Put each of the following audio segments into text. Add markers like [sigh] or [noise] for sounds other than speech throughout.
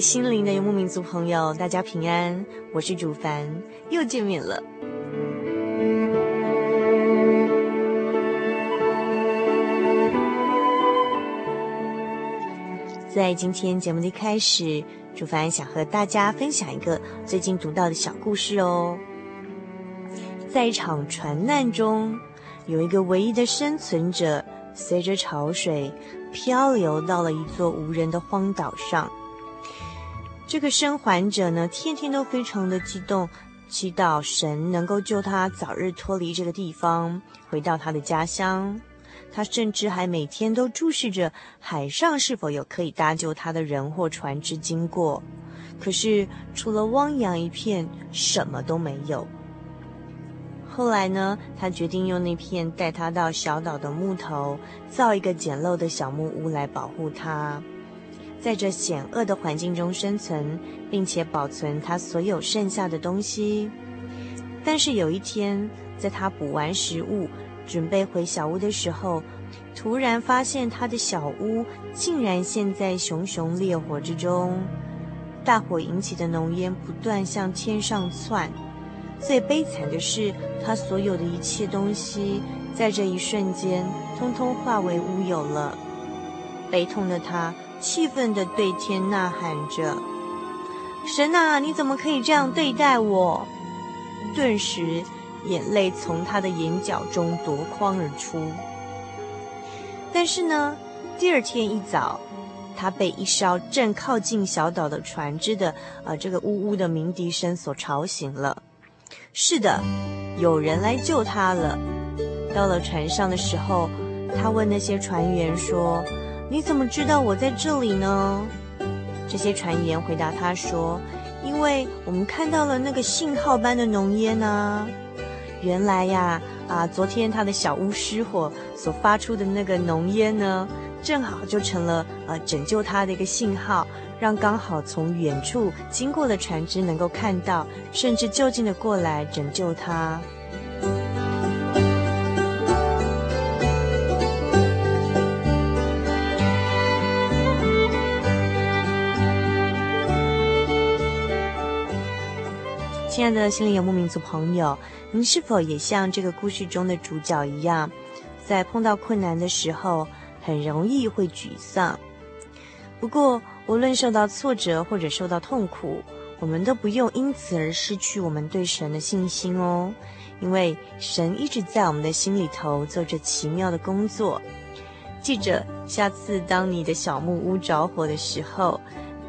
心灵的游牧民族朋友，大家平安，我是主凡，又见面了。在今天节目的开始，主凡想和大家分享一个最近读到的小故事哦。在一场船难中，有一个唯一的生存者，随着潮水漂流到了一座无人的荒岛上。这个生还者呢，天天都非常的激动，祈祷神能够救他早日脱离这个地方，回到他的家乡。他甚至还每天都注视着海上是否有可以搭救他的人或船只经过。可是除了汪洋一片，什么都没有。后来呢，他决定用那片带他到小岛的木头，造一个简陋的小木屋来保护他。在这险恶的环境中生存，并且保存他所有剩下的东西。但是有一天，在他补完食物，准备回小屋的时候，突然发现他的小屋竟然陷在熊熊烈火之中。大火引起的浓烟不断向天上窜。最悲惨的是，他所有的一切东西，在这一瞬间，通通化为乌有了。悲痛的他。气愤地对天呐喊着：“神啊，你怎么可以这样对待我？”顿时，眼泪从他的眼角中夺眶而出。但是呢，第二天一早，他被一艘正靠近小岛的船只的呃这个呜呜的鸣笛声所吵醒了。是的，有人来救他了。到了船上的时候，他问那些船员说。你怎么知道我在这里呢？这些船员回答他说：“因为我们看到了那个信号般的浓烟呢。原来呀，啊，昨天他的小屋失火所发出的那个浓烟呢，正好就成了呃拯救他的一个信号，让刚好从远处经过的船只能够看到，甚至就近的过来拯救他。”亲爱的心灵游牧民族朋友，您是否也像这个故事中的主角一样，在碰到困难的时候，很容易会沮丧？不过，无论受到挫折或者受到痛苦，我们都不用因此而失去我们对神的信心哦，因为神一直在我们的心里头做着奇妙的工作。记着，下次当你的小木屋着火的时候，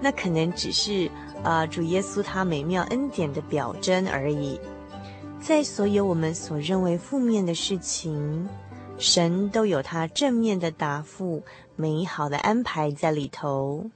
那可能只是。啊，主耶稣他美妙恩典的表征而已。在所有我们所认为负面的事情，神都有他正面的答复，美好的安排在里头。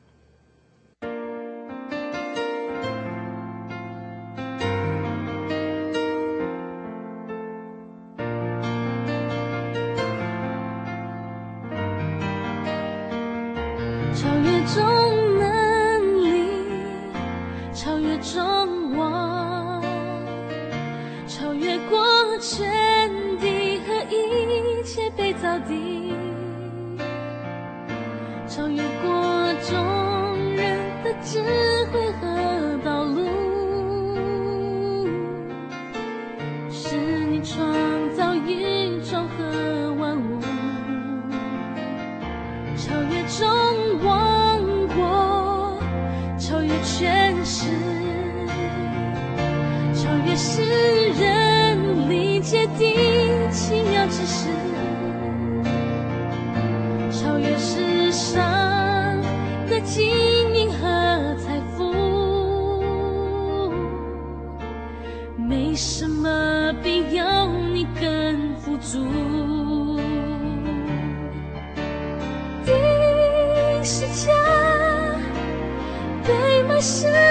是家，对吗？是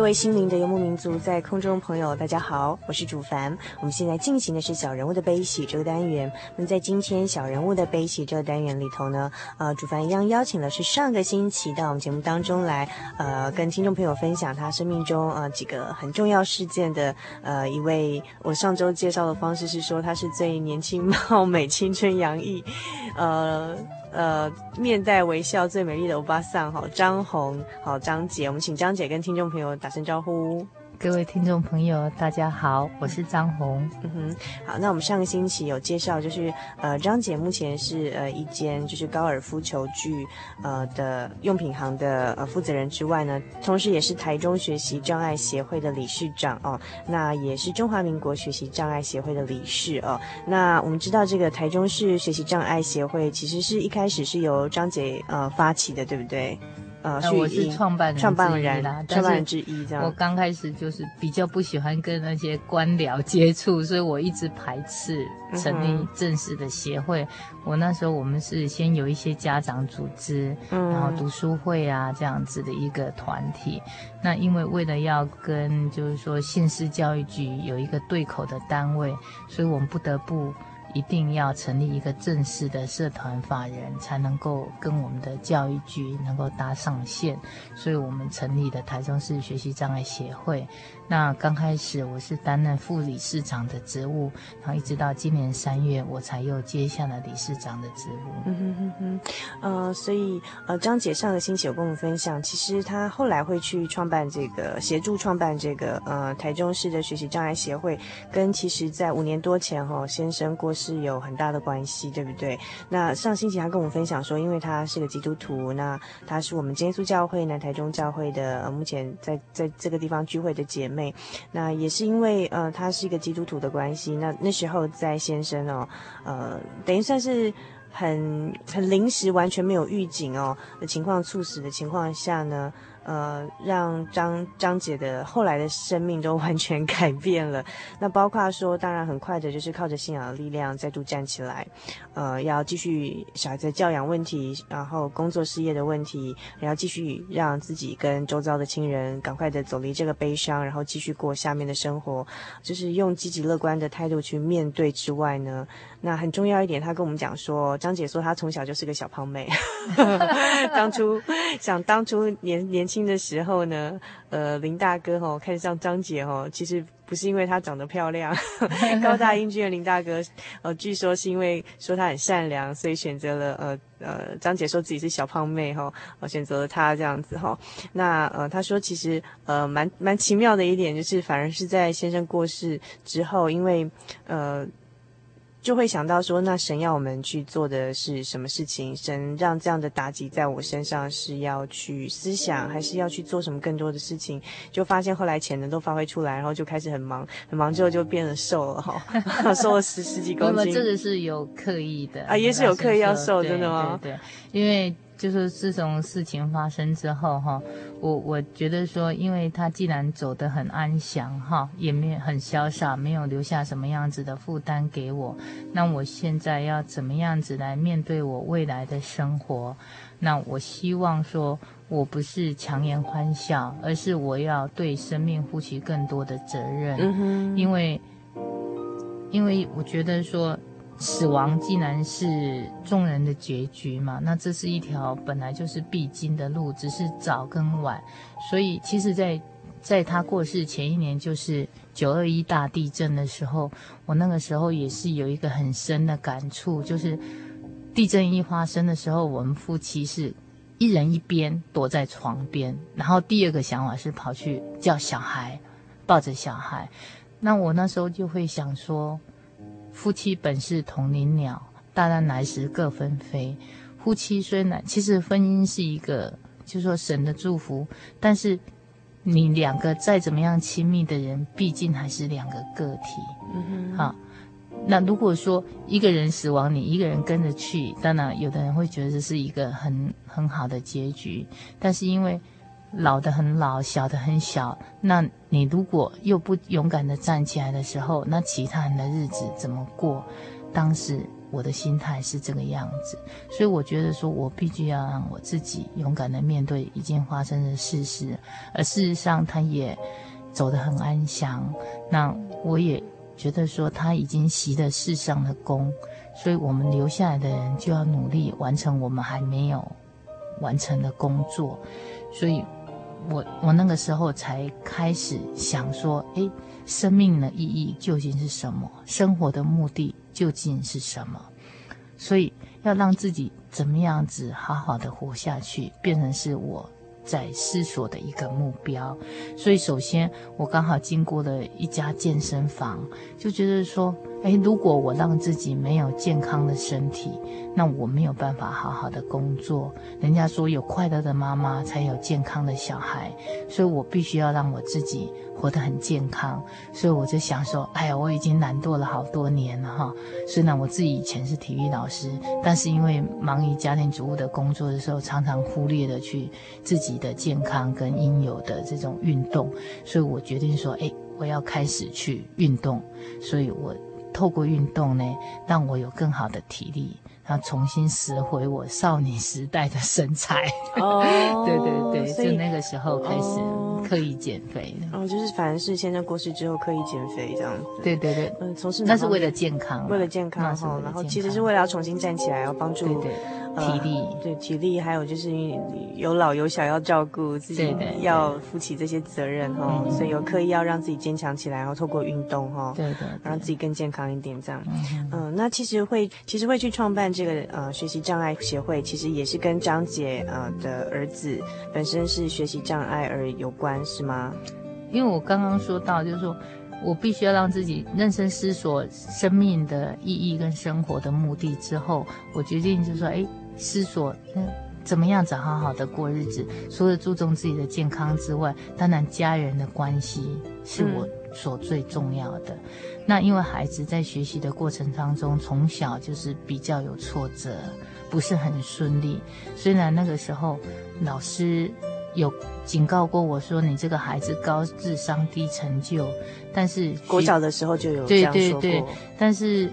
各位心灵的游牧民族，在空中朋友，大家好，我是主凡。我们现在进行的是小人物的悲喜这个单元。那么在今天小人物的悲喜这个单元里头呢，呃，主凡一样邀请的是上个星期到我们节目当中来，呃，跟听众朋友分享他生命中呃几个很重要事件的呃一位。我上周介绍的方式是说他是最年轻貌美、青春洋溢，呃。呃，面带微笑最美丽的欧巴桑，好，张红，好，张姐，我们请张姐跟听众朋友打声招呼。各位听众朋友，大家好，我是张红。嗯哼，好，那我们上个星期有介绍，就是呃，张姐目前是呃一间就是高尔夫球具呃的用品行的呃负责人之外呢，同时也是台中学习障碍协会的理事长哦，那也是中华民国学习障碍协会的理事哦。那我们知道这个台中市学习障碍协会其实是一开始是由张姐呃发起的，对不对？呃，我是创办人，创办人啦，创办人之一这样。我刚开始就是比较不喜欢跟那些官僚接触，所以我一直排斥成立正式的协会。嗯、我那时候我们是先有一些家长组织，嗯、然后读书会啊这样子的一个团体。那因为为了要跟就是说县市教育局有一个对口的单位，所以我们不得不。一定要成立一个正式的社团法人，才能够跟我们的教育局能够搭上线，所以我们成立的台中市学习障碍协会。那刚开始我是担任副理事长的职务，然后一直到今年三月，我才又接下了理事长的职务。嗯哼哼哼，呃，所以呃，张姐上个星期有跟我们分享，其实她后来会去创办这个，协助创办这个呃台中市的学习障碍协会，跟其实在五年多前哈、哦、先生过世有很大的关系，对不对？那上星期他跟我们分享说，因为他是个基督徒，那他是我们耶稣教会南台中教会的，呃、目前在在这个地方聚会的姐妹。那也是因为呃，他是一个基督徒的关系。那那时候在先生哦，呃，等于算是很很临时，完全没有预警哦的情况猝死的情况下呢。呃，让张张姐的后来的生命都完全改变了。那 [laughs] 包括说，当然很快的，就是靠着信仰的力量再度站起来。呃，要继续小孩子教养问题，然后工作事业的问题，然后继续让自己跟周遭的亲人赶快的走离这个悲伤，然后继续过下面的生活，就是用积极乐观的态度去面对之外呢。那很重要一点，他跟我们讲说，张姐说她从小就是个小胖妹，[laughs] 当初想当初年年轻的时候呢，呃，林大哥吼看上张姐吼，其实不是因为她长得漂亮，[laughs] 高大英俊的林大哥，呃，据说是因为说她很善良，所以选择了呃呃，张姐说自己是小胖妹吼，呃，选择了她这样子哈。那呃，她说其实呃蛮蛮奇妙的一点就是，反而是在先生过世之后，因为呃。就会想到说，那神要我们去做的是什么事情？神让这样的打击在我身上，是要去思想，还是要去做什么更多的事情？就发现后来潜能都发挥出来，然后就开始很忙，很忙之后就变得瘦了哈，[laughs] 瘦了十十几公斤。那么这个是有刻意的啊，也是有刻意要瘦，真的吗？对，对，对，因为。就是自从事情发生之后，哈，我我觉得说，因为他既然走得很安详，哈，也没有很潇洒，没有留下什么样子的负担给我，那我现在要怎么样子来面对我未来的生活？那我希望说，我不是强颜欢笑，而是我要对生命负起更多的责任，嗯哼，因为，因为我觉得说。死亡既然是众人的结局嘛，那这是一条本来就是必经的路，只是早跟晚。所以，其实在，在他过世前一年，就是九二一大地震的时候，我那个时候也是有一个很深的感触，就是地震一发生的时候，我们夫妻是一人一边躲在床边，然后第二个想法是跑去叫小孩，抱着小孩。那我那时候就会想说。夫妻本是同林鸟，大难来时各分飞。夫妻虽然其实婚姻是一个，就是说神的祝福，但是你两个再怎么样亲密的人，毕竟还是两个个体。嗯哼，好。那如果说一个人死亡，你一个人跟着去，当然有的人会觉得这是一个很很好的结局，但是因为。老的很老，小的很小。那你如果又不勇敢地站起来的时候，那其他人的日子怎么过？当时我的心态是这个样子，所以我觉得说我必须要让我自己勇敢地面对已经发生的事实。而事实上，他也走得很安详。那我也觉得说他已经习了世上的功，所以我们留下来的人就要努力完成我们还没有完成的工作。所以。我我那个时候才开始想说，诶，生命的意义究竟是什么？生活的目的究竟是什么？所以要让自己怎么样子好好的活下去，变成是我在思索的一个目标。所以首先我刚好经过了一家健身房，就觉得说。哎，如果我让自己没有健康的身体，那我没有办法好好的工作。人家说有快乐的妈妈才有健康的小孩，所以我必须要让我自己活得很健康。所以我就想说，哎呀，我已经懒惰了好多年了哈。虽然我自己以前是体育老师，但是因为忙于家庭主妇的工作的时候，常常忽略了去自己的健康跟应有的这种运动，所以我决定说，哎，我要开始去运动。所以我。透过运动呢，让我有更好的体力，然后重新拾回我少女时代的身材。哦，[laughs] 对对对，就那个时候开始刻意减肥。哦，就是反正是先生过世之后刻意减肥这样子。对对对，嗯，从事那是为了健康，为了健康哈，然后其实是为了要重新站起来，要帮助。对对。体力、呃、对体力，还有就是有老有小要照顾，自己要负起这些责任哈，所以有刻意要让自己坚强起来，然后透过运动哈，对的，让自己更健康一点这样。嗯、呃，那其实会其实会去创办这个呃学习障碍协会，其实也是跟张姐呃的儿子本身是学习障碍而有关，是吗？因为我刚刚说到，就是说我必须要让自己认真思索生命的意义跟生活的目的之后，我决定就是说，哎。思索，嗯，怎么样子好好的过日子？除了注重自己的健康之外，当然家人的关系是我所最重要的。那因为孩子在学习的过程当中，从小就是比较有挫折，不是很顺利。虽然那个时候老师有警告过我说：“你这个孩子高智商低成就。”但是国小的时候就有这样说过。对对对，但是。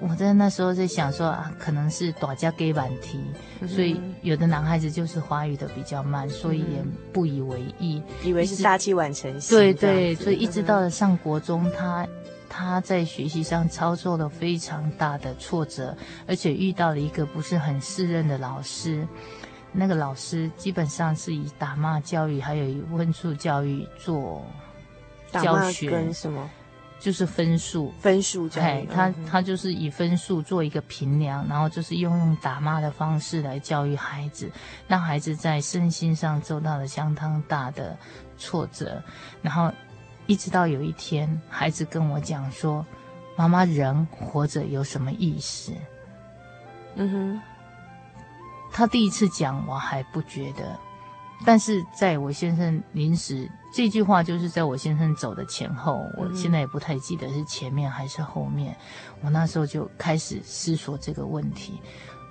我在那时候在想说啊，可能是大家给晚题，所以有的男孩子就是发育的比较慢，所以也不以为意，以为是杀鸡晚成型。对对，所以一直到了上国中，他他在学习上遭受了非常大的挫折，而且遇到了一个不是很适任的老师。那个老师基本上是以打骂教育，还有以分数教育做教学。跟什么？就是分数，分数教育，他他就是以分数做一个评量，然后就是用用打骂的方式来教育孩子，让孩子在身心上受到了相当大的挫折，然后一直到有一天，孩子跟我讲说：“妈妈，人活着有什么意思？”嗯哼，他第一次讲，我还不觉得。但是在我先生临时这句话，就是在我先生走的前后，我现在也不太记得是前面还是后面。我那时候就开始思索这个问题，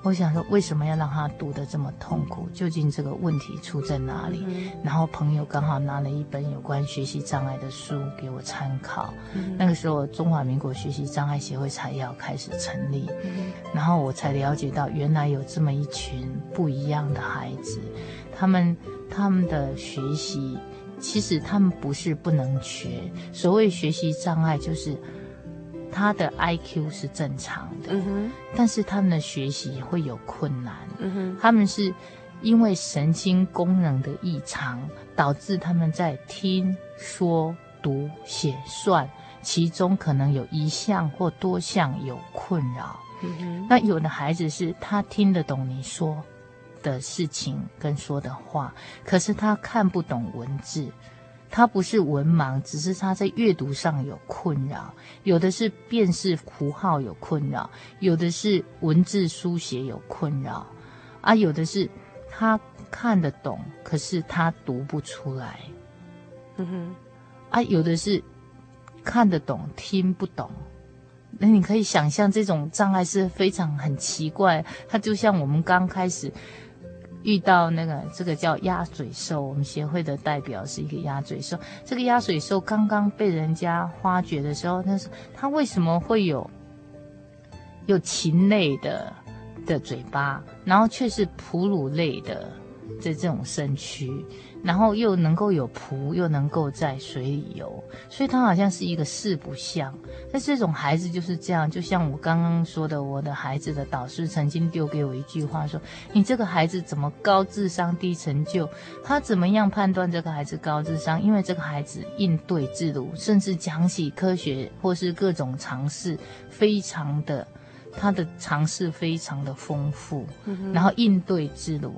我想说为什么要让他读得这么痛苦？究竟这个问题出在哪里？然后朋友刚好拿了一本有关学习障碍的书给我参考。那个时候中华民国学习障碍协会才要开始成立，然后我才了解到原来有这么一群不一样的孩子，他们。他们的学习，其实他们不是不能学。所谓学习障碍，就是他的 IQ 是正常的，嗯，但是他们的学习会有困难。嗯，他们是因为神经功能的异常，导致他们在听说读写算，其中可能有一项或多项有困扰。嗯，那有的孩子是他听得懂你说。的事情跟说的话，可是他看不懂文字，他不是文盲，只是他在阅读上有困扰。有的是辨识符号有困扰，有的是文字书写有困扰，啊，有的是他看得懂，可是他读不出来。嗯哼，啊，有的是看得懂，听不懂。那你可以想象，这种障碍是非常很奇怪，它就像我们刚开始。遇到那个这个叫鸭嘴兽，我们协会的代表是一个鸭嘴兽。这个鸭嘴兽刚刚被人家发掘的时候，那是它为什么会有有禽类的的嘴巴，然后却是哺乳类的这这种身躯？然后又能够有蹼，又能够在水里游，所以他好像是一个四不像。但这种孩子就是这样，就像我刚刚说的，我的孩子的导师曾经丢给我一句话说：“你这个孩子怎么高智商低成就？”他怎么样判断这个孩子高智商？因为这个孩子应对自如，甚至讲起科学或是各种常识，非常的。他的尝试非常的丰富，然后应对自如，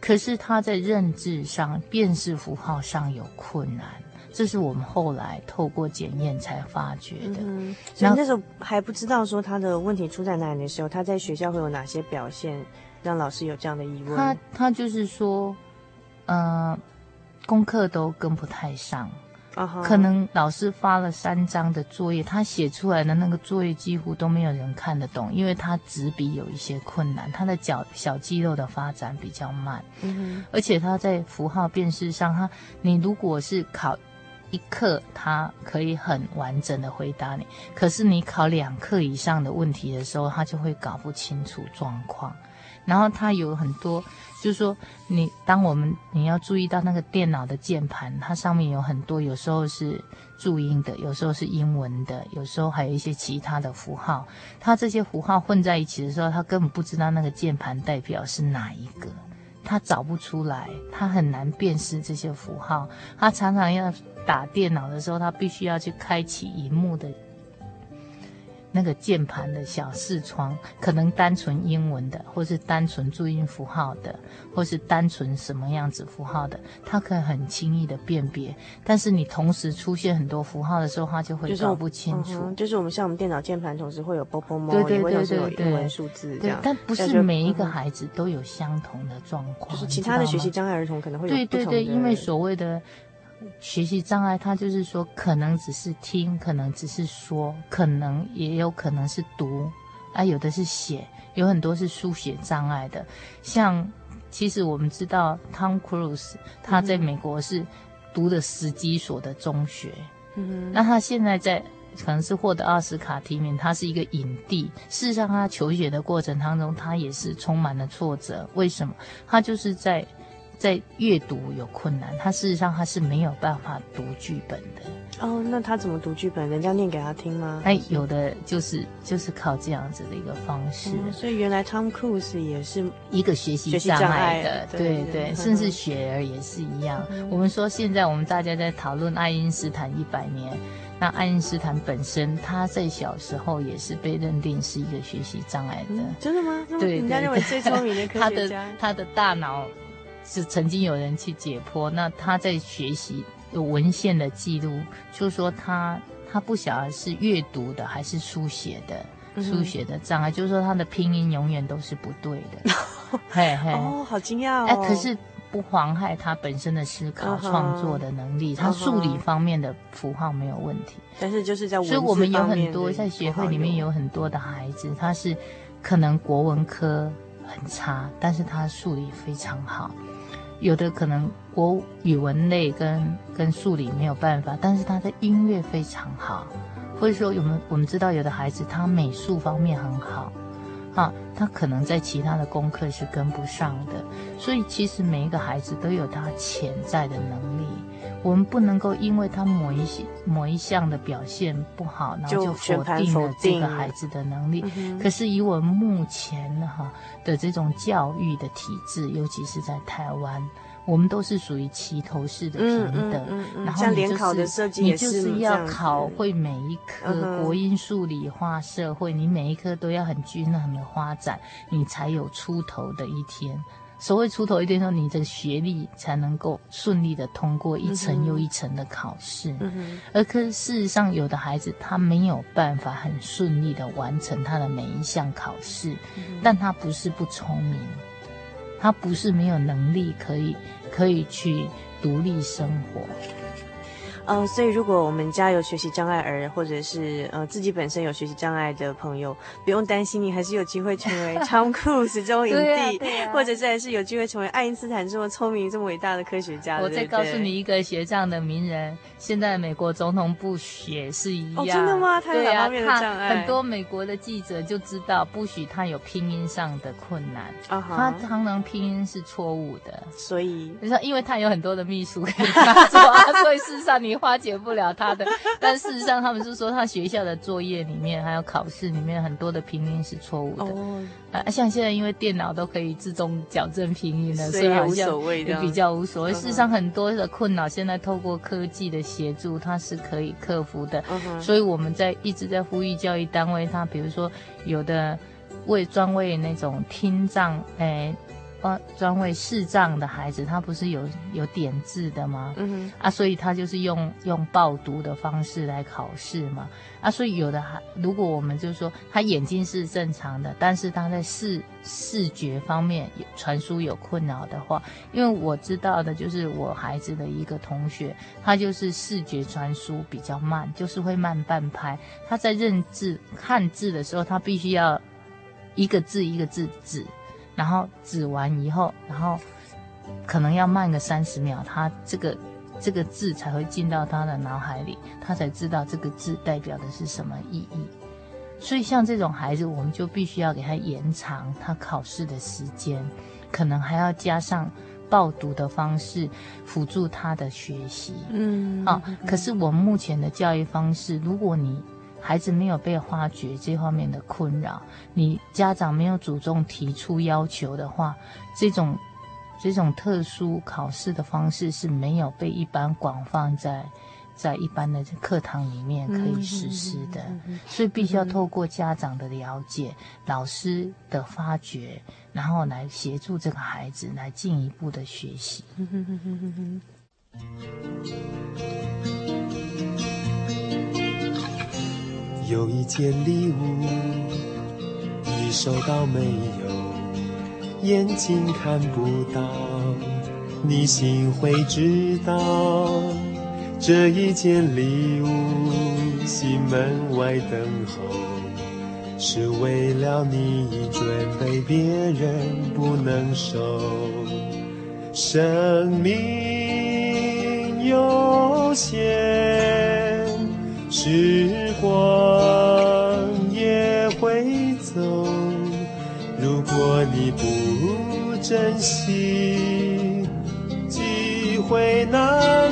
可是他在认知上、辨识符号上有困难，这是我们后来透过检验才发觉的。嗯，所以那时候还不知道说他的问题出在哪里的时候，他在学校会有哪些表现，让老师有这样的疑问？他他就是说，呃，功课都跟不太上。可能老师发了三张的作业，他写出来的那个作业几乎都没有人看得懂，因为他执笔有一些困难，他的脚小肌肉的发展比较慢，嗯，而且他在符号辨识上，他你如果是考一课，他可以很完整的回答你，可是你考两课以上的问题的时候，他就会搞不清楚状况。然后他有很多，就是说你当我们你要注意到那个电脑的键盘，它上面有很多，有时候是注音的，有时候是英文的，有时候还有一些其他的符号。它这些符号混在一起的时候，它根本不知道那个键盘代表是哪一个，他找不出来，他很难辨识这些符号。他常常要打电脑的时候，他必须要去开启荧幕的。那个键盘的小视窗，可能单纯英文的，或是单纯注音符号的，或是单纯什么样子符号的，它可以很轻易的辨别。但是你同时出现很多符号的时候，它就会搞不清楚。就是，嗯、就是我们像我们电脑键盘，同时会有波波猫，对对对对对，英文数字这样。但不是每一个孩子都有相同的状况。就是其他的学习障碍儿童可能会有对对对，因为所谓的。学习障碍，他就是说，可能只是听，可能只是说，可能也有可能是读，啊，有的是写，有很多是书写障碍的。像，其实我们知道，Tom Cruise 他在美国是读的十几所的中学，嗯，那他现在在。可能是获得奥斯卡提名，他是一个影帝。事实上，他求学的过程当中，他也是充满了挫折。为什么？他就是在在阅读有困难。他事实上他是没有办法读剧本的。哦，那他怎么读剧本？人家念给他听吗？哎，有的就是就是靠这样子的一个方式。嗯、所以原来 Tom Cruise 也是一个学习障碍的，对对，对，甚至雪儿也是一样。嗯、我们说现在我们大家在讨论爱因斯坦一百年。那爱因斯坦本身，他在小时候也是被认定是一个学习障碍的。嗯、真的吗？对，人家认为最聪明的科学家。[laughs] 他的他的大脑是曾经有人去解剖，那他在学习有文献的记录，就是说他他不晓得是阅读的还是书写的，嗯、书写的障碍，就是说他的拼音永远都是不对的。[laughs] 嘿嘿。哦，好惊讶哦。哎，可是。不妨害他本身的思考创作的能力，他数理方面的符号没有问题。但是就是在，所以我们有很多在协会里面有很多的孩子，他是可能国文科很差，但是他数理非常好；有的可能国语文类跟跟数理没有办法，但是他的音乐非常好，或者说我们我们知道有的孩子他美术方面很好。啊，他可能在其他的功课是跟不上的，所以其实每一个孩子都有他潜在的能力，我们不能够因为他某一些某一项的表现不好，然后就否定了这个孩子的能力。可是以我们目前哈的这种教育的体制，尤其是在台湾。我们都是属于齐头式的平等，嗯嗯嗯、然后你就是你就是要考会每一科，嗯、国英数理化社会，你每一科都要很均衡的发展，你才有出头的一天。所谓出头一点，说你这个学历才能够顺利的通过一层又一层的考试。而可是事实上，有的孩子他没有办法很顺利的完成他的每一项考试，嗯、但他不是不聪明。他不是没有能力可以可以去独立生活。嗯、呃，所以如果我们家有学习障碍儿，或者是呃自己本身有学习障碍的朋友，不用担心，你还是有机会成为 Tom Cruise 这种影帝，啊啊、或者是还是有机会成为爱因斯坦这么聪明、这么伟大的科学家。我再告诉你一个学障的名人，现在美国总统布许也是一样。哦，真的吗？他有哪方面的障碍？啊、很多美国的记者就知道布许他有拼音上的困难，啊、哈他常常拼音是错误的，所以你说，因为他有很多的秘书可以 [laughs] 他做，啊，所以事实上你。化解不了他的，[laughs] 但事实上他们是说，他学校的作业里面还有考试里面很多的拼音是错误的。哦、啊，像现在因为电脑都可以自动矫正拼音了，所以好像也比较无所谓。事实上很多的困扰现在透过科技的协助，它是可以克服的。嗯、所以我们在一直在呼吁教育单位，他比如说有的为专为那种听障，哎。专为视障的孩子，他不是有有点字的吗？嗯哼啊，所以他就是用用报读的方式来考试嘛。啊，所以有的孩，如果我们就是说他眼睛是正常的，但是他在视视觉方面传输有困扰的话，因为我知道的就是我孩子的一个同学，他就是视觉传输比较慢，就是会慢半拍。他在认字看字的时候，他必须要一个字一个字指。然后指完以后，然后可能要慢个三十秒，他这个这个字才会进到他的脑海里，他才知道这个字代表的是什么意义。所以像这种孩子，我们就必须要给他延长他考试的时间，可能还要加上报读的方式辅助他的学习。嗯，好、哦。可是我们目前的教育方式，如果你孩子没有被发觉这方面的困扰，你家长没有主动提出要求的话，这种这种特殊考试的方式是没有被一般广泛在在一般的课堂里面可以实施的，所以必须要透过家长的了解、老师的发掘，然后来协助这个孩子来进一步的学习。有一件礼物，你收到没有？眼睛看不到，你心会知道。这一件礼物，心门外等候，是为了你准备，别人不能收。生命有限，时光也会走，如果你不珍惜，机会难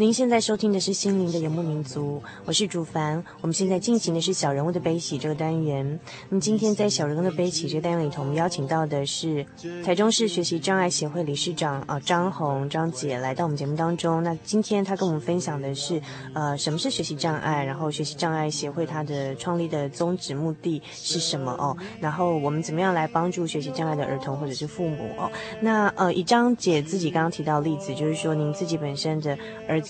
您现在收听的是《心灵的游牧民族》，我是主凡。我们现在进行的是小人物的悲喜这个单元。那么今天在小人物的悲喜这个单元里头，我们邀请到的是台中市学习障碍协会理事长啊张红张姐来到我们节目当中。那今天她跟我们分享的是呃什么是学习障碍，然后学习障碍协会它的创立的宗旨目的是什么哦？然后我们怎么样来帮助学习障碍的儿童或者是父母哦？那呃以张姐自己刚刚提到例子，就是说您自己本身的儿子。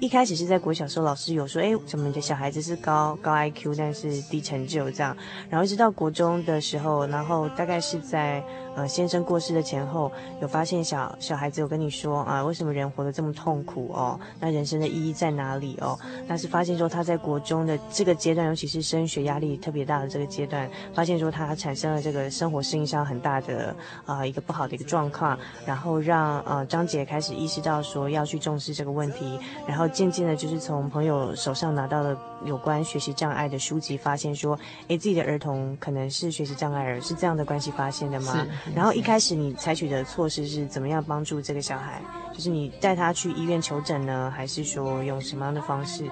一开始是在国小时候，老师有说，哎，怎么你的小孩子是高高 IQ，但是低成就这样，然后一直到国中的时候，然后大概是在。呃，先生过世的前后，有发现小小孩子有跟你说啊，为什么人活得这么痛苦哦？那人生的意义在哪里哦？那是发现说他在国中的这个阶段，尤其是升学压力特别大的这个阶段，发现说他产生了这个生活适应上很大的啊、一个不好的一个状况，然后让呃张姐开始意识到说要去重视这个问题，然后渐渐的，就是从朋友手上拿到了有关学习障碍的书籍，发现说，哎，自己的儿童可能是学习障碍儿，是这样的关系发现的吗？然后一开始你采取的措施是怎么样帮助这个小孩？就是你带他去医院求诊呢，还是说用什么样的方式？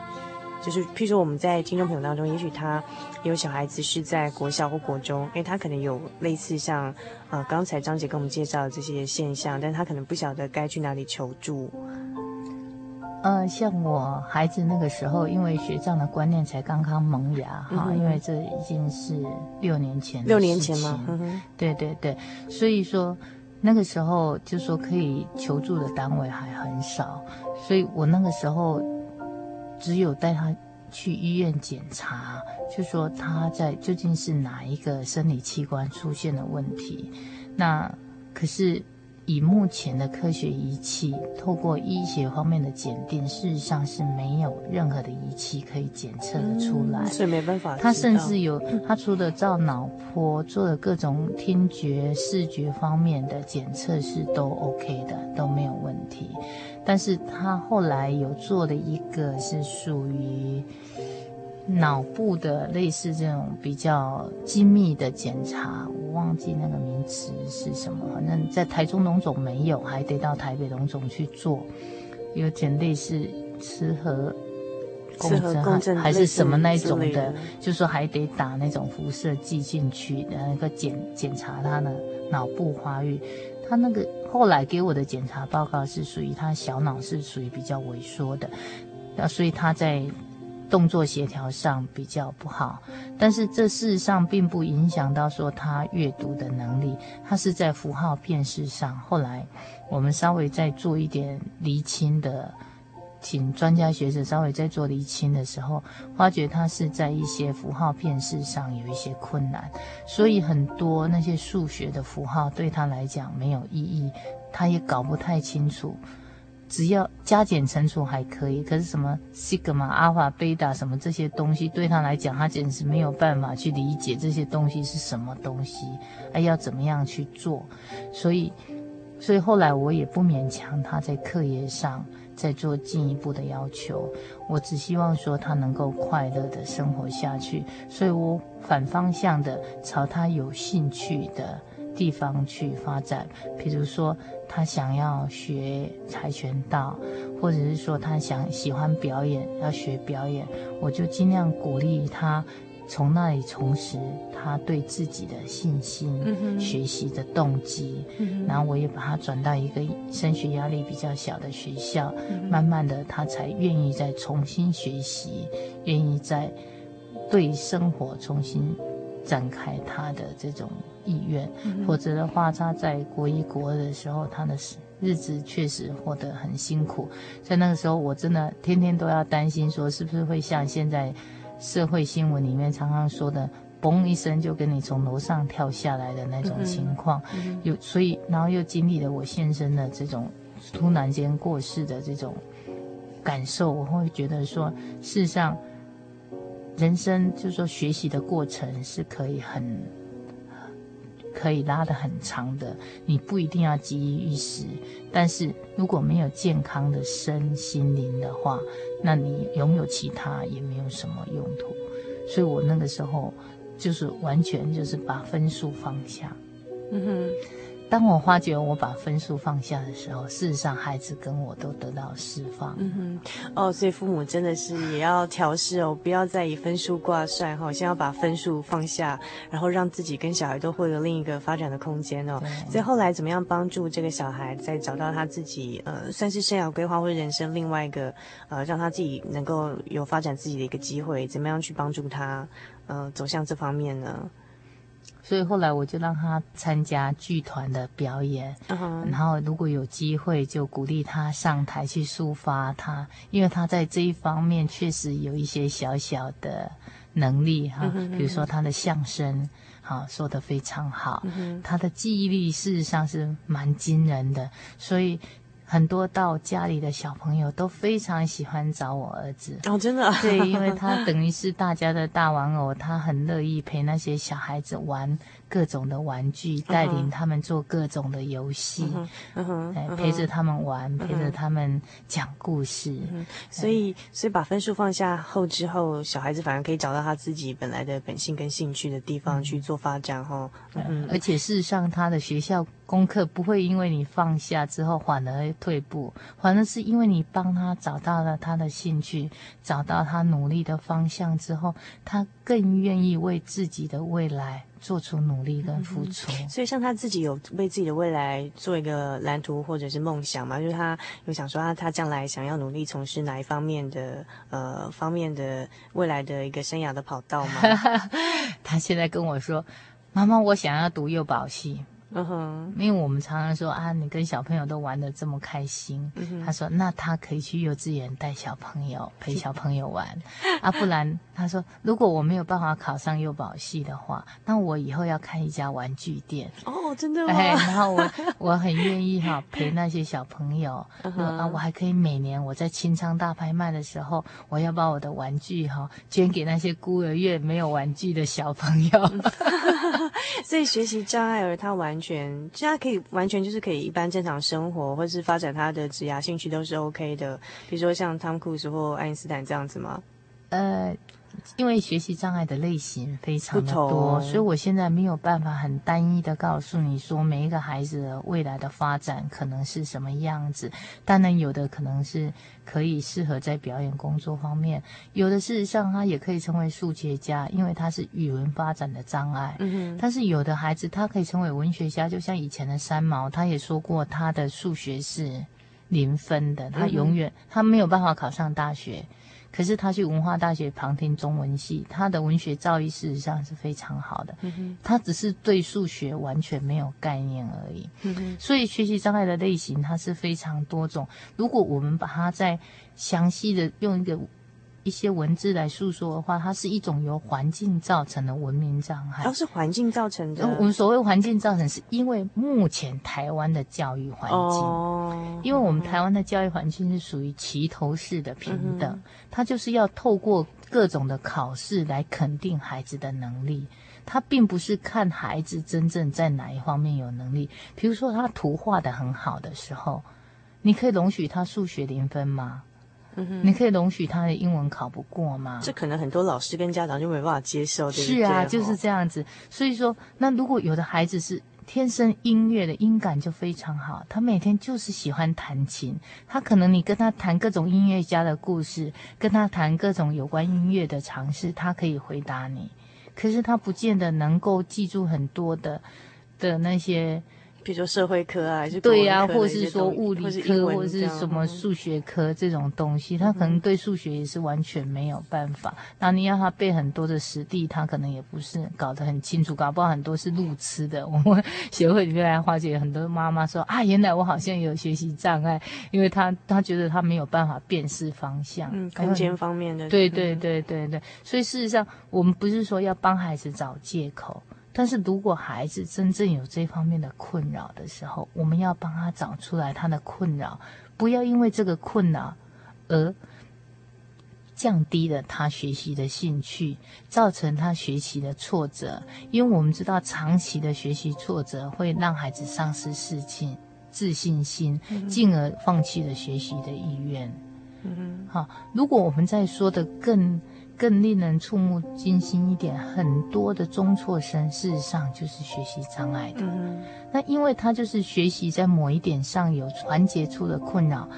就是譬如说我们在听众朋友当中，也许他有小孩子是在国小或国中，因为他可能有类似像呃刚才张姐跟我们介绍的这些现象，但他可能不晓得该去哪里求助。呃，像我孩子那个时候，因为学障的观念才刚刚萌芽哈、嗯，因为这已经是六年前，六年前吗？嗯、对对对，所以说那个时候就说可以求助的单位还很少，所以我那个时候只有带他去医院检查，就说他在究竟是哪一个生理器官出现了问题，那可是。以目前的科学仪器，透过医学方面的检定，事实上是没有任何的仪器可以检测得出来。嗯，所以没办法。他甚至有，他除了照脑波，做了各种听觉、视觉方面的检测是都 OK 的，都没有问题。但是他后来有做的一个是属于。脑部的类似这种比较精密的检查，我忘记那个名词是什么。反正在台中荣总没有，还得到台北荣总去做，有点类似吃核共振，还是什么那种的，的就是说还得打那种辐射剂进去，那个检检查他的脑部发育。他那个后来给我的检查报告是属于他小脑是属于比较萎缩的，那所以他在。动作协调上比较不好，但是这事实上并不影响到说他阅读的能力。他是在符号辨识上，后来我们稍微再做一点厘清的，请专家学者稍微再做厘清的时候，发觉他是在一些符号辨识上有一些困难，所以很多那些数学的符号对他来讲没有意义，他也搞不太清楚。只要加减乘除还可以，可是什么西格玛、阿尔法、贝塔什么这些东西，对他来讲，他简直没有办法去理解这些东西是什么东西，还要怎么样去做。所以，所以后来我也不勉强他在课业上再做进一步的要求。我只希望说他能够快乐的生活下去。所以我反方向的朝他有兴趣的地方去发展，比如说。他想要学跆拳道，或者是说他想喜欢表演，要学表演，我就尽量鼓励他从那里重拾他对自己的信心，嗯、学习的动机。嗯、然后我也把他转到一个升学压力比较小的学校，嗯、慢慢的他才愿意再重新学习，愿意再对生活重新展开他的这种。意愿，否则的话，他在国一、国二的时候，他的日子确实活得很辛苦。在那个时候，我真的天天都要担心，说是不是会像现在社会新闻里面常常说的，嘣一声就跟你从楼上跳下来的那种情况。有，所以，然后又经历了我先生的这种突然间过世的这种感受，我会觉得说，事实上，人生就是说学习的过程是可以很。可以拉得很长的，你不一定要急于一时，但是如果没有健康的身心灵的话，那你拥有其他也没有什么用途。所以我那个时候就是完全就是把分数放下。嗯哼。当我发觉我把分数放下的时候，事实上孩子跟我都得到释放。嗯哼，哦，所以父母真的是也要调试哦，不要再以分数挂帅哈，先要把分数放下，然后让自己跟小孩都获得另一个发展的空间哦。所以后来怎么样帮助这个小孩再找到他自己呃，算是生涯规划或者人生另外一个呃，让他自己能够有发展自己的一个机会，怎么样去帮助他呃走向这方面呢？所以后来我就让他参加剧团的表演，uh huh. 然后如果有机会就鼓励他上台去抒发他，因为他在这一方面确实有一些小小的能力哈，比如说他的相声，好说的非常好，uh. 他的记忆力事实上是蛮惊人的，所以。很多到家里的小朋友都非常喜欢找我儿子。哦，真的对，因为他等于是大家的大玩偶，他很乐意陪那些小孩子玩各种的玩具，带领他们做各种的游戏，嗯陪着他们玩，陪着他们讲故事。所以，所以把分数放下后之后，小孩子反而可以找到他自己本来的本性跟兴趣的地方去做发展哈。嗯，而且事实上，他的学校。功课不会因为你放下之后反而退步，反而是因为你帮他找到了他的兴趣，找到他努力的方向之后，他更愿意为自己的未来做出努力跟付出。嗯，所以，像他自己有为自己的未来做一个蓝图或者是梦想嘛？就是他有想说他他将来想要努力从事哪一方面的呃方面的未来的一个生涯的跑道吗？[laughs] 他现在跟我说：“妈妈，我想要读幼保系。”嗯哼，因为我们常常说啊，你跟小朋友都玩的这么开心，嗯、他说那他可以去幼稚园带小朋友，陪小朋友玩，[laughs] 啊，不然他说如果我没有办法考上幼保系的话，那我以后要开一家玩具店。哦，真的吗？哎，然后我我很愿意哈 [laughs] 陪那些小朋友，嗯、啊，我还可以每年我在清仓大拍卖的时候，我要把我的玩具哈捐给那些孤儿院没有玩具的小朋友。[laughs] 所以学习障碍儿他玩。全，其实他可以完全就是可以一般正常生活，或是发展他的职业兴趣都是 OK 的。比如说像汤姆·克鲁斯或爱因斯坦这样子吗？呃，因为学习障碍的类型非常的多，所以我现在没有办法很单一的告诉你说每一个孩子的未来的发展可能是什么样子。当然，有的可能是可以适合在表演工作方面，有的事实上他也可以成为数学家，因为他是语文发展的障碍。但是有的孩子他可以成为文学家，就像以前的三毛，他也说过他的数学是零分的，他永远他没有办法考上大学。可是他去文化大学旁听中文系，他的文学造诣事实上是非常好的。嗯，他只是对数学完全没有概念而已。嗯，所以学习障碍的类型它是非常多种。如果我们把它再详细的用一个。一些文字来诉说的话，它是一种由环境造成的文明障碍。都是环境造成的。我们所谓环境造成，是因为目前台湾的教育环境，哦、因为我们台湾的教育环境是属于齐头式的平等，嗯、它就是要透过各种的考试来肯定孩子的能力，它并不是看孩子真正在哪一方面有能力。比如说他图画的很好的时候，你可以容许他数学零分吗？嗯，你可以容许他的英文考不过吗？这可能很多老师跟家长就没办法接受，对对？是啊，就是这样子。所以说，那如果有的孩子是天生音乐的音感就非常好，他每天就是喜欢弹琴，他可能你跟他谈各种音乐家的故事，跟他谈各种有关音乐的常识，他可以回答你。可是他不见得能够记住很多的的那些。比如说社会科啊，还是对呀、啊，或是说物理科，或是什么数学科这种东西，他可能对数学也是完全没有办法。那、嗯、你要他背很多的实地，他可能也不是搞得很清楚，搞不好很多是路痴的。我们 [laughs] 协会里面来化解很多妈妈说啊，原来我好像有学习障碍，因为他他觉得他没有办法辨识方向，嗯，空间方面的，对对对对对。所以事实上，我们不是说要帮孩子找借口。但是如果孩子真正有这方面的困扰的时候，我们要帮他找出来他的困扰，不要因为这个困扰而降低了他学习的兴趣，造成他学习的挫折。因为我们知道，长期的学习挫折会让孩子丧失自信、自信心，进而放弃了学习的意愿。嗯，好，如果我们在说的更。更令人触目惊心一点，很多的中辍生事实上就是学习障碍的。嗯、那因为他就是学习在某一点上有环节出了困扰，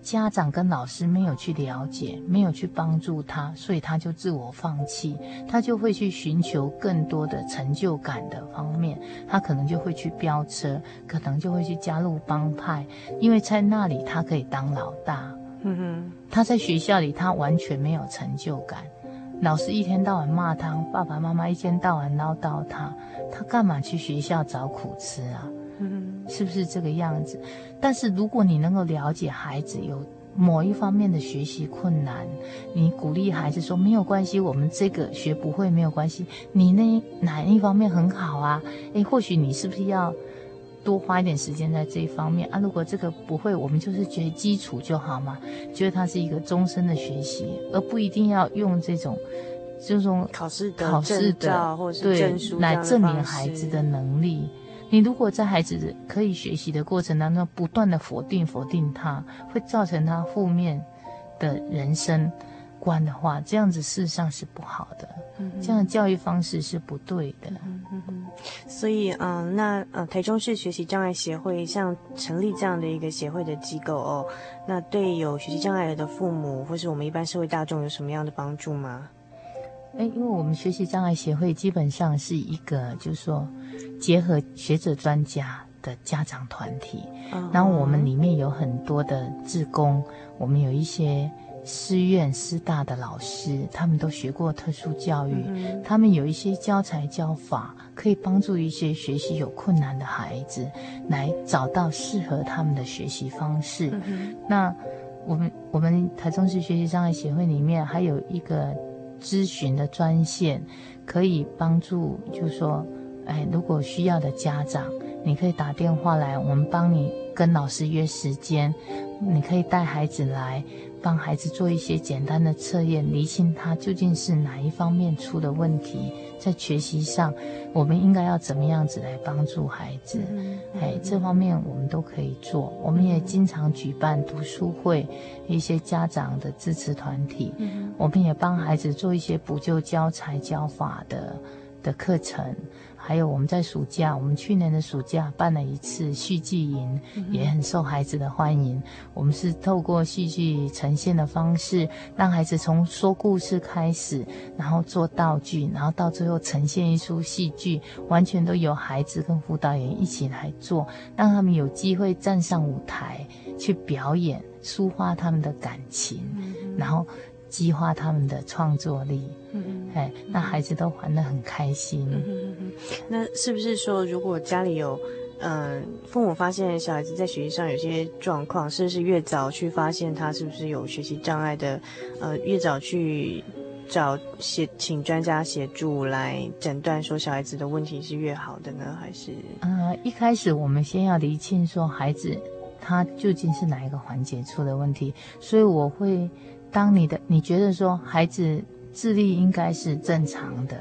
家长跟老师没有去了解，没有去帮助他，所以他就自我放弃，他就会去寻求更多的成就感的方面，他可能就会去飙车，可能就会去加入帮派，因为在那里他可以当老大。嗯哼，他在学校里，他完全没有成就感。老师一天到晚骂他，爸爸妈妈一天到晚唠叨他，他干嘛去学校找苦吃啊？嗯，是不是这个样子？但是如果你能够了解孩子有某一方面的学习困难，你鼓励孩子说没有关系，我们这个学不会没有关系，你那哪一方面很好啊？诶，或许你是不是要？多花一点时间在这一方面啊！如果这个不会，我们就是觉得基础就好嘛，觉得它是一个终身的学习，而不一定要用这种这种考试的考试的或者是证书对来证明孩子的能力。你如果在孩子可以学习的过程当中不断的否定否定他，会造成他负面的人生观的话，这样子事实上是不好的。嗯、这样的教育方式是不对的。所以，嗯、呃，那呃，台中市学习障碍协会像成立这样的一个协会的机构哦，那对有学习障碍的父母或是我们一般社会大众有什么样的帮助吗？哎，因为我们学习障碍协会基本上是一个，就是说结合学者专家的家长团体，嗯、然后我们里面有很多的志工，我们有一些。师院师大的老师，他们都学过特殊教育，嗯、他们有一些教材教法，可以帮助一些学习有困难的孩子来找到适合他们的学习方式。嗯、那我们我们台中市学习障碍协会里面还有一个咨询的专线，可以帮助，就是说，哎，如果需要的家长，你可以打电话来，我们帮你跟老师约时间，你可以带孩子来。帮孩子做一些简单的测验，厘清他究竟是哪一方面出的问题。在学习上，我们应该要怎么样子来帮助孩子？哎，这方面我们都可以做。我们也经常举办读书会，一些家长的支持团体。嗯、我们也帮孩子做一些补救教材教法的的课程。还有我们在暑假，我们去年的暑假办了一次戏剧营，也很受孩子的欢迎。我们是透过戏剧呈现的方式，让孩子从说故事开始，然后做道具，然后到最后呈现一出戏剧，完全都由孩子跟辅导员一起来做，让他们有机会站上舞台去表演，抒发他们的感情，然后。激发他们的创作力，哎，那孩子都玩得很开心。那是不是说，如果家里有，嗯、呃，父母发现小孩子在学习上有些状况，是不是越早去发现他是不是有学习障碍的，呃，越早去找协请专家协助来诊断，说小孩子的问题是越好的呢？还是？呃，一开始我们先要厘清说孩子他究竟是哪一个环节出了问题，所以我会。当你的你觉得说孩子智力应该是正常的，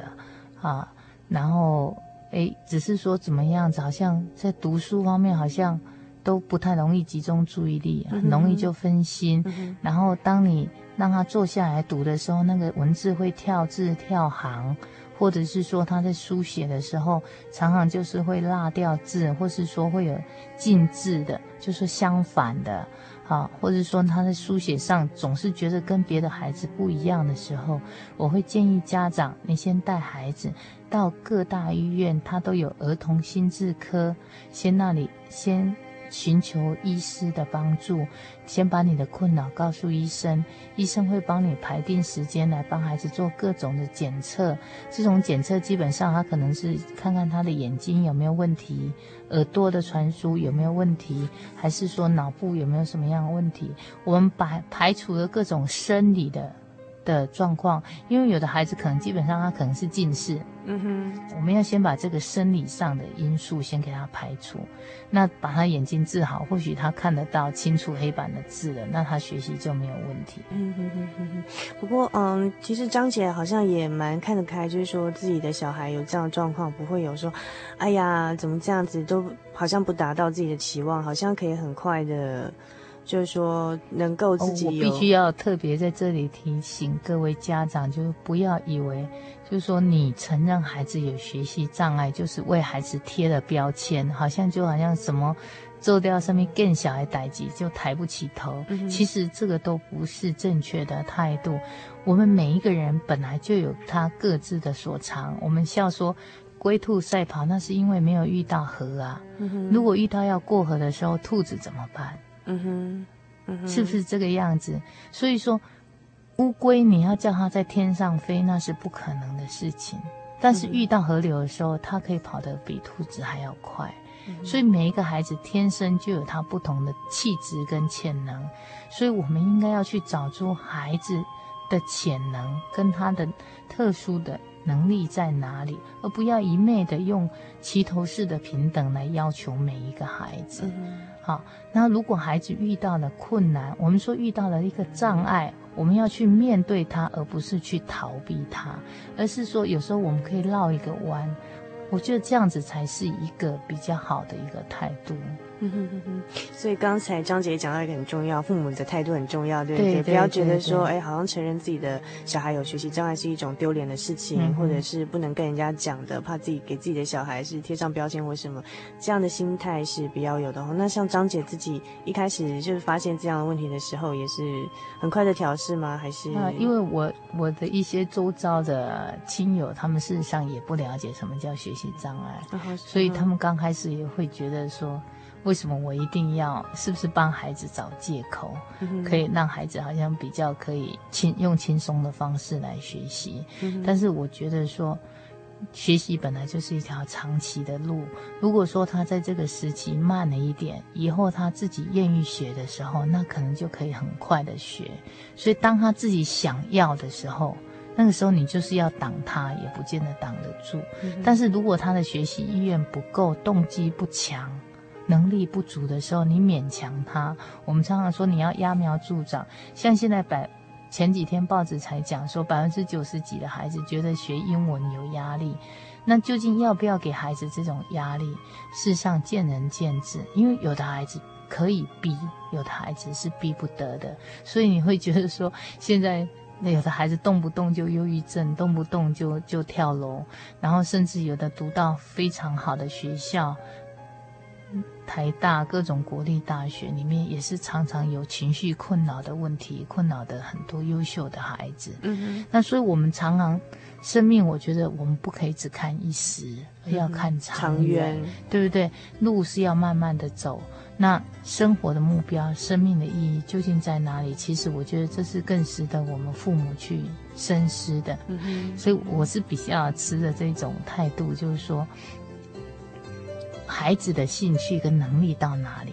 啊，然后诶，只是说怎么样子，好像在读书方面好像都不太容易集中注意力，很容易就分心。嗯。然后当你让他坐下来读的时候，那个文字会跳字跳行，或者是说他在书写的时候，常常就是会落掉字，或是说会有进字的，就是相反的。好，或者说他在书写上总是觉得跟别的孩子不一样的时候，我会建议家长，你先带孩子到各大医院，他都有儿童心智科，先那里先。寻求医师的帮助，先把你的困扰告诉医生，医生会帮你排定时间来帮孩子做各种的检测。这种检测基本上他可能是看看他的眼睛有没有问题，耳朵的传输有没有问题，还是说脑部有没有什么样的问题。我们把排除了各种生理的。的状况，因为有的孩子可能基本上他可能是近视，嗯哼，我们要先把这个生理上的因素先给他排除，那把他眼睛治好，或许他看得到清楚黑板的字了，那他学习就没有问题。嗯哼哼哼哼。不过，嗯，其实张姐好像也蛮看得开，就是说自己的小孩有这样的状况，不会有说，哎呀，怎么这样子，都好像不达到自己的期望，好像可以很快的。就是说，能够自己必须要特别在这里提醒各位家长，就是不要以为，就是说你承认孩子有学习障碍，就是为孩子贴了标签，好像就好像什么做掉上面更小孩代志就抬不起头。嗯、其实这个都不是正确的态度。我们每一个人本来就有他各自的所长。我们笑说龟兔赛跑，那是因为没有遇到河啊。嗯、如果遇到要过河的时候，兔子怎么办？嗯哼，嗯哼，是不是这个样子？所以说，乌龟你要叫它在天上飞，那是不可能的事情。但是遇到河流的时候，它可以跑得比兔子还要快。所以每一个孩子天生就有他不同的气质跟潜能，所以我们应该要去找出孩子的潜能跟他的特殊的能力在哪里，而不要一昧的用齐头式的平等来要求每一个孩子。嗯好，那如果孩子遇到了困难，我们说遇到了一个障碍，我们要去面对它，而不是去逃避它，而是说有时候我们可以绕一个弯。我觉得这样子才是一个比较好的一个态度。嗯哼哼哼，所以刚才张姐也讲到一个很重要，父母的态度很重要，对不对？对对对对，不要觉得说，哎，好像承认自己的小孩有学习障碍是一种丢脸的事情，嗯、或者是不能跟人家讲的，怕自己给自己的小孩是贴上标签或什么，这样的心态是比较有的。那像张姐自己一开始就是发现这样的问题的时候，也是很快的调试吗？还是？啊，因为我我的一些周遭的亲友，他们事实上也不了解什么叫学习障碍，啊、所以他们刚开始也会觉得说。为什么我一定要？是不是帮孩子找借口，可以让孩子好像比较可以轻用轻松的方式来学习？但是我觉得说，学习本来就是一条长期的路。如果说他在这个时期慢了一点，以后他自己愿意学的时候，那可能就可以很快的学。所以当他自己想要的时候，那个时候你就是要挡他，也不见得挡得住。但是如果他的学习意愿不够，动机不强。能力不足的时候，你勉强他。我们常常说你要揠苗助长，像现在百前几天报纸才讲说百分之九十几的孩子觉得学英文有压力，那究竟要不要给孩子这种压力？事实上见仁见智，因为有的孩子可以逼，有的孩子是逼不得的，所以你会觉得说现在。有的孩子动不动就忧郁症，动不动就就跳楼，然后甚至有的读到非常好的学校，台大各种国立大学里面也是常常有情绪困扰的问题，困扰的很多优秀的孩子。嗯哼，那所以我们常常生命，我觉得我们不可以只看一时，而要看长远，对不对？路是要慢慢的走。那生活的目标、生命的意义究竟在哪里？其实我觉得这是更值得我们父母去深思的。嗯哼，所以我是比较持着这种态度，就是说，孩子的兴趣跟能力到哪里？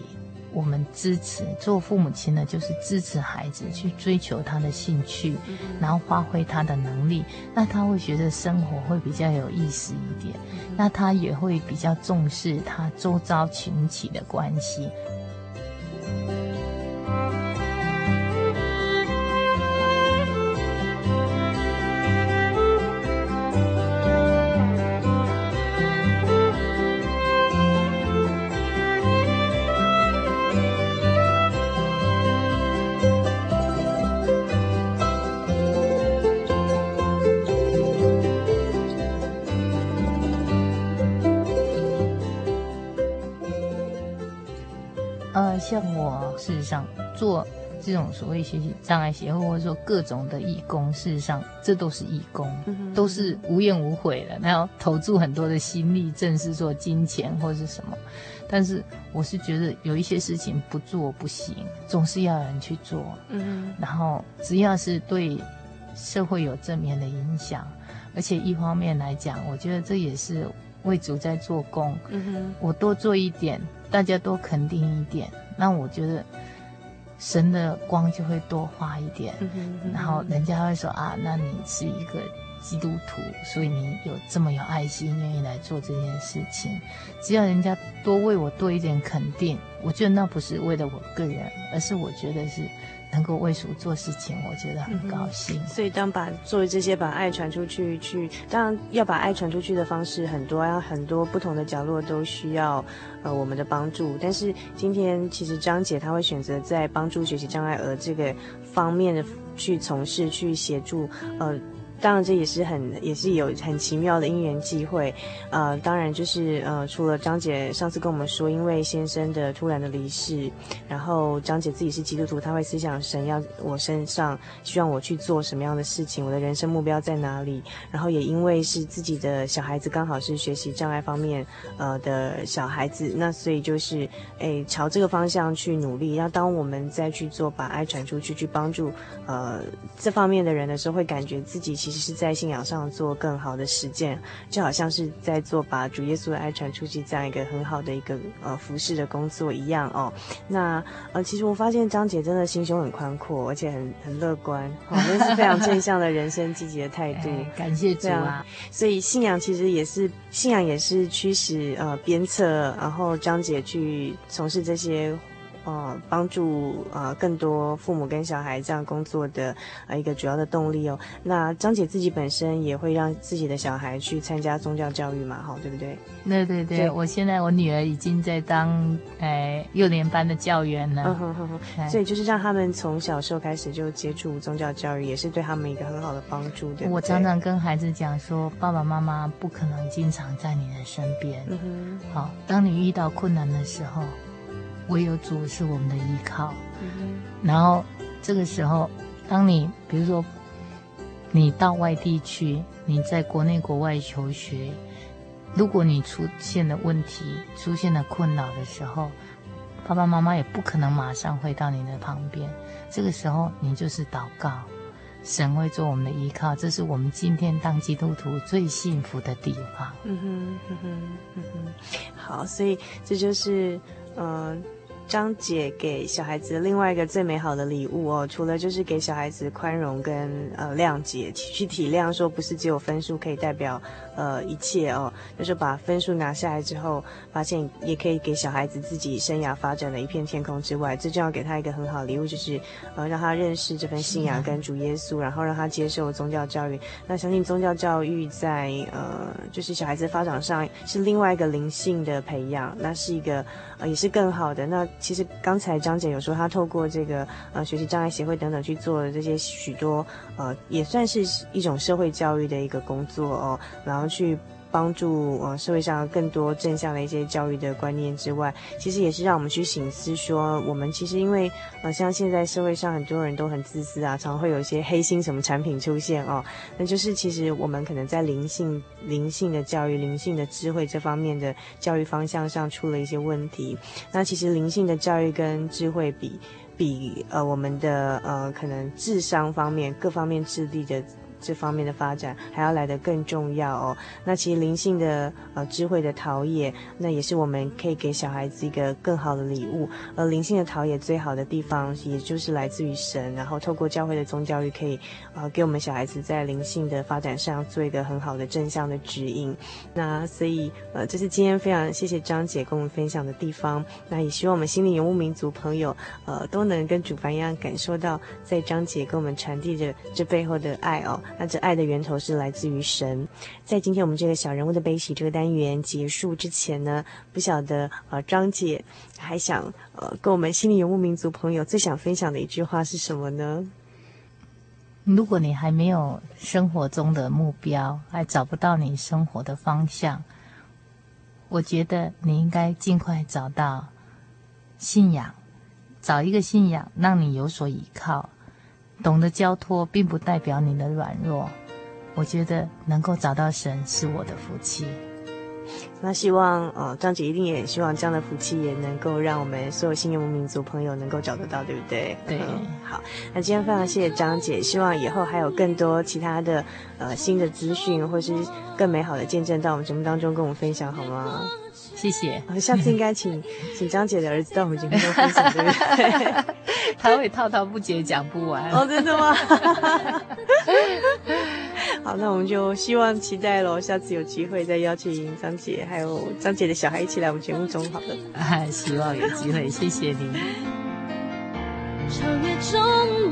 我们支持做父母亲的，就是支持孩子去追求他的兴趣，然后发挥他的能力，那他会觉得生活会比较有意思一点，那他也会比较重视他周遭群体的关系。事实上做这种所谓学习障碍协会，或者说各种的义工，事实上这都是义工，都是无怨无悔的，然后投注很多的心力，正是做金钱或是什么。但是我是觉得有一些事情不做不行，总是要有人去做。嗯，然后只要是对社会有正面的影响，而且一方面来讲，我觉得这也是为主在做工。嗯哼，我多做一点，大家多肯定一点。那我觉得神的光就会多花一点，嗯哼嗯哼，然后人家会说啊，那你是一个基督徒，所以你有这么有爱心，愿意来做这件事情。只要人家多为我多一点肯定，我觉得那不是为了我个人，而是我觉得是。能够为主做事情，我觉得很高兴。嗯、所以，当把做这些把爱传出去，去当然要把爱传出去的方式很多，要很多不同的角落都需要呃我们的帮助。但是今天其实张姐她会选择在帮助学习障碍儿这个方面的去从事，去协助呃。当然，这也是很也是有很奇妙的因缘际会，呃，当然就是呃，除了张姐上次跟我们说，因为先生的突然的离世，然后张姐自己是基督徒，她会思想神要我身上，希望我去做什么样的事情，我的人生目标在哪里，然后也因为是自己的小孩子刚好是学习障碍方面呃的小孩子，那所以就是哎朝这个方向去努力。要当我们再去做把爱传出去，去帮助呃这方面的人的时候，会感觉自己其实。只是在信仰上做更好的实践，就好像是在做把主耶稣的爱传出去这样一个很好的一个呃服饰的工作一样哦。那呃，其实我发现张姐真的心胸很宽阔，而且很很乐观，哦，那是非常正向的人生积极的态度。哎，感谢主啊！所以信仰其实也是信仰也是驱使呃鞭策，然后张姐去从事这些。呃，帮助呃更多父母跟小孩这样工作的呃一个主要的动力哦。那张姐自己本身也会让自己的小孩去参加宗教教育嘛，哈，对不对？对对对，对我现在我女儿已经在当呃幼年班的教员了。嗯哼哼哼。所以就是让他们从小时候开始就接触宗教教育，也是对他们一个很好的帮助的。对对，我常常跟孩子讲说，爸爸妈妈不可能经常在你的身边。嗯哼。好，当你遇到困难的时候。唯有主是我们的依靠，嗯、然后这个时候，当你比如说你到外地去，你在国内国外求学，如果你出现了问题、出现了困扰的时候，爸爸妈妈也不可能马上回到你的旁边。这个时候，你就是祷告，神会做我们的依靠。这是我们今天当基督徒最幸福的地方。嗯哼，嗯哼，嗯哼，好，所以这就是。嗯、张姐给小孩子另外一个最美好的礼物哦，除了就是给小孩子宽容跟呃谅解，去体谅，说不是只有分数可以代表呃一切哦，就是把分数拿下来之后，发现也可以给小孩子自己生涯发展的一片天空之外，最重要给他一个很好的礼物，就是呃让他认识这份信仰跟主耶稣，然后让他接受宗教教育。那相信宗教教育在呃就是小孩子发展上是另外一个灵性的培养，那是一个呃也是更好的那。其实刚才张姐有说，她透过这个呃学习障碍协会等等去做了这些许多呃，也算是一种社会教育的一个工作哦，然后去。帮助呃社会上更多正向的一些教育的观念之外，其实也是让我们去醒思说，我们其实因为呃像现在社会上很多人都很自私啊，常会有一些黑心什么产品出现哦，那就是其实我们可能在灵性、灵性的教育、灵性的智慧这方面的教育方向上出了一些问题。那其实灵性的教育跟智慧比比呃我们的呃可能智商方面各方面智力的。这方面的发展还要来得更重要哦。那其实灵性的呃智慧的陶冶，那也是我们可以给小孩子一个更好的礼物。而灵性的陶冶最好的地方，也就是来自于神，然后透过教会的宗教育，可以呃给我们小孩子在灵性的发展上做一个很好的正向的指引。那所以呃，这是今天非常谢谢张姐跟我们分享的地方。那也希望我们心灵游牧民族朋友呃都能跟主凡一样感受到，在张姐跟我们传递着这背后的爱哦。那这爱的源头是来自于神。在今天我们这个小人物的悲喜这个单元结束之前呢，不晓得呃张姐还想呃跟我们心灵游牧民族朋友最想分享的一句话是什么呢？如果你还没有生活中的目标，还找不到你生活的方向，我觉得你应该尽快找到信仰，找一个信仰让你有所依靠。懂得交托，并不代表你的软弱。我觉得能够找到神是我的福气。那希望，呃，张姐一定也希望这样的福气也能够让我们所有心灵游牧民族朋友能够找得到，对不对？对。嗯，好，那今天非常谢谢张姐，希望以后还有更多其他的呃新的资讯或是更美好的见证到我们节目当中跟我们分享，好吗？谢谢。下次应该请 [laughs] 请张姐的儿子到我们节目中分享，对不对？[laughs] 他会滔滔不绝讲不完。哦，真的吗？[laughs] 好，那我们就希望期待喽，下次有机会再邀请张姐还有张姐的小孩一起来我们节目中，好了。哎，希望有机会，谢谢你。超越中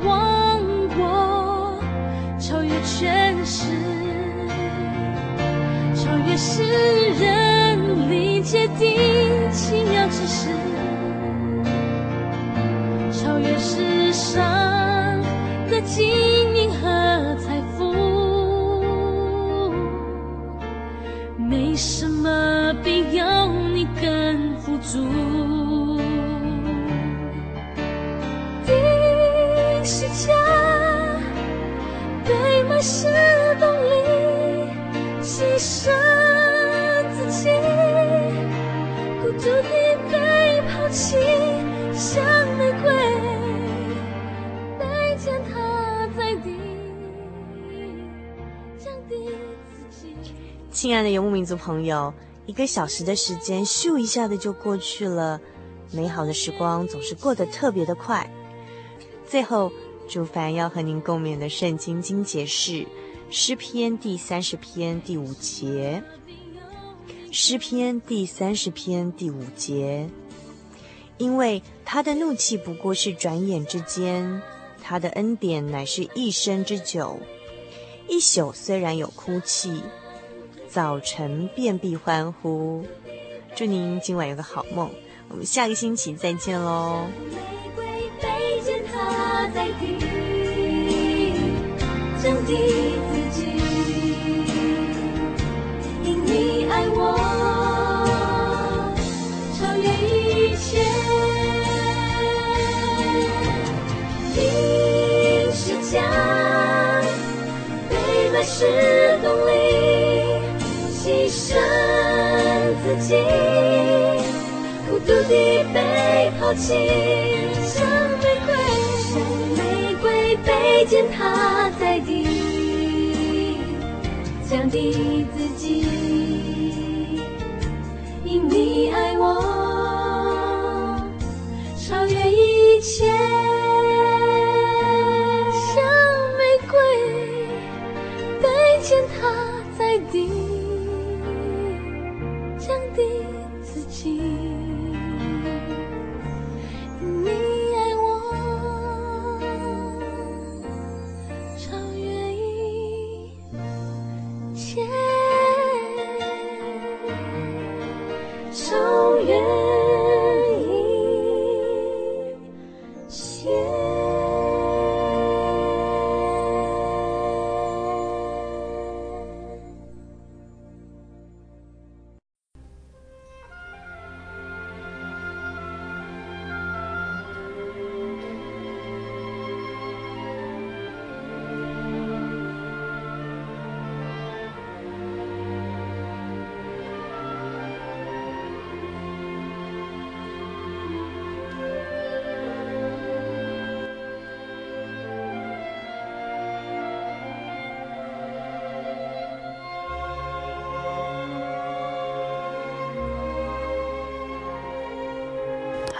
王国，超越权势，超越世人理解的奇妙之事，超越世上的金银和财富，没什么比有你更富足。定十架被埋是动力，牺牲亲爱的游牧民族朋友，一个小时的时间，咻一下子就过去了。美好的时光总是过得特别的快。最后，主凡要和您共勉的圣经经节是诗篇第三十篇第五节。诗篇第三十篇第五节，因为他的怒气不过是转眼之间，他的恩典乃是一生之久。一宿虽然有哭泣，早晨便必欢呼。祝您今晚有个好梦，我们下个星期再见喽。在地降低自己，因你爱我，超越一切。定十架被埋是动力，自己孤独地被抛弃，像玫瑰，像玫瑰被践踏在地，降低自己，因你爱我，超越一切，像玫瑰被践踏在地。超越。